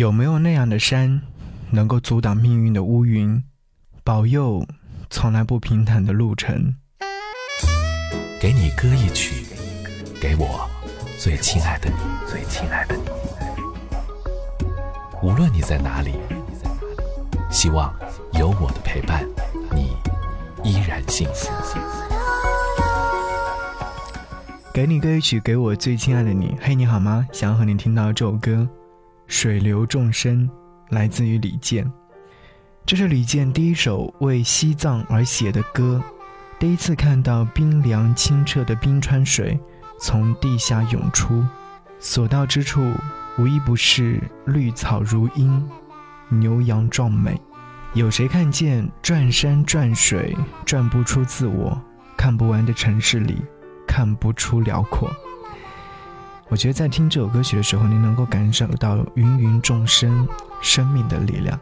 有没有那样的山，能够阻挡命运的乌云，保佑从来不平坦的路程？给你歌一曲，给我最亲爱的你，最亲爱的你。无论你在哪里，希望有我的陪伴，你依然幸福。给你歌一曲，给我最亲爱的你。嘿，你好吗？想要和你听到这首歌《水流众生》，来自于李健。这是李健第一首为西藏而写的歌。第一次看到冰凉清澈的冰川水从地下涌出，所到之处无一不是绿草如茵，牛羊壮美。有谁看见转山转水转不出自我，看不完的城市里？看不出辽阔。我觉得在听这首歌曲的时候，你能够感受到芸芸众生生命的力量。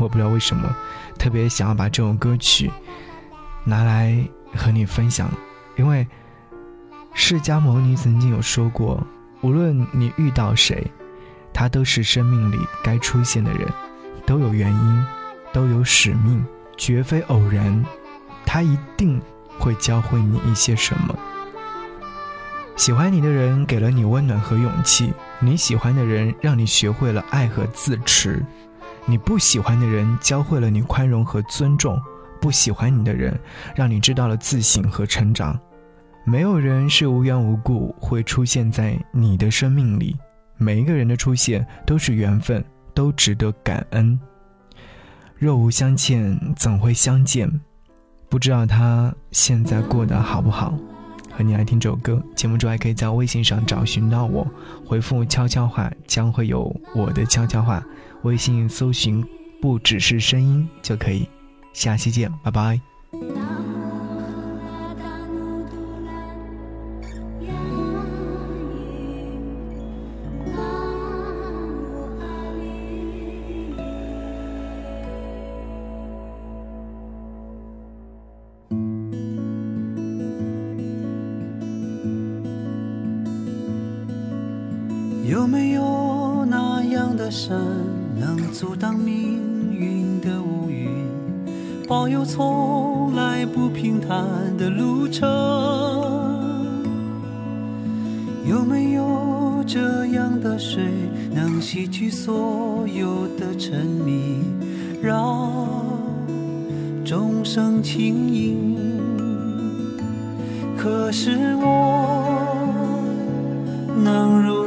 我不知道为什么，特别想要把这首歌曲拿来和你分享，因为释迦牟尼曾经有说过，无论你遇到谁，他都是生命里该出现的人，都有原因，都有使命，绝非偶然。他一定会教会你一些什么。喜欢你的人给了你温暖和勇气，你喜欢的人让你学会了爱和自持，你不喜欢的人教会了你宽容和尊重，不喜欢你的人让你知道了自省和成长。没有人是无缘无故会出现在你的生命里，每一个人的出现都是缘分，都值得感恩。若无相欠，怎会相见？不知道他现在过得好不好？你来听这首歌，节目之外可以在微信上找寻到我，回复悄悄话将会有我的悄悄话，微信搜寻不只是声音就可以。下期见，拜拜。有没有那样的山，能阻挡命运的乌云，保佑从来不平坦的路程？有没有这样的水，能洗去所有的沉迷，让众生轻盈？可是我能如？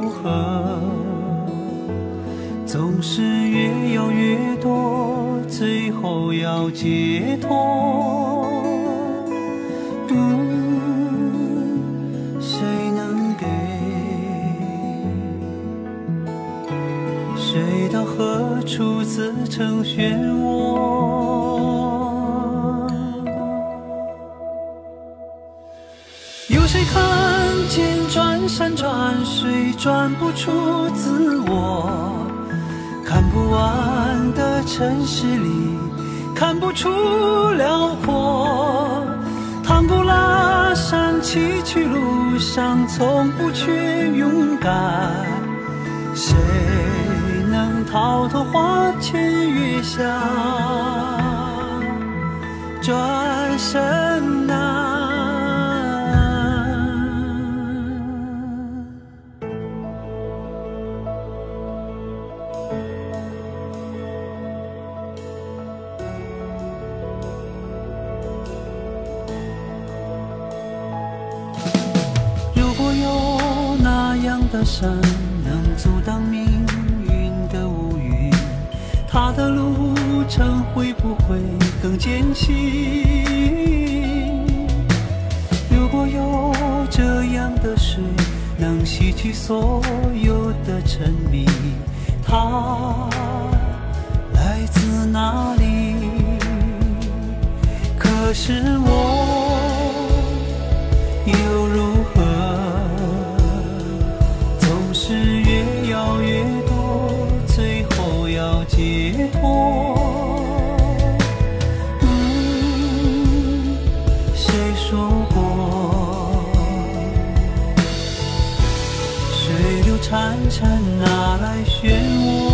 总是越要越多，最后要解脱。嗯，谁能给？水到何处自成漩涡？山转水转不出自我？看不完的城市里，看不出辽阔。唐古拉山崎岖路上，从不缺勇敢。谁能逃脱花前月下？转身难。的山能阻挡命运的乌云，它的路程会不会更艰辛？如果有这样的水能洗去所有的沉迷，它来自哪里？可是我潺潺，哪来漩涡？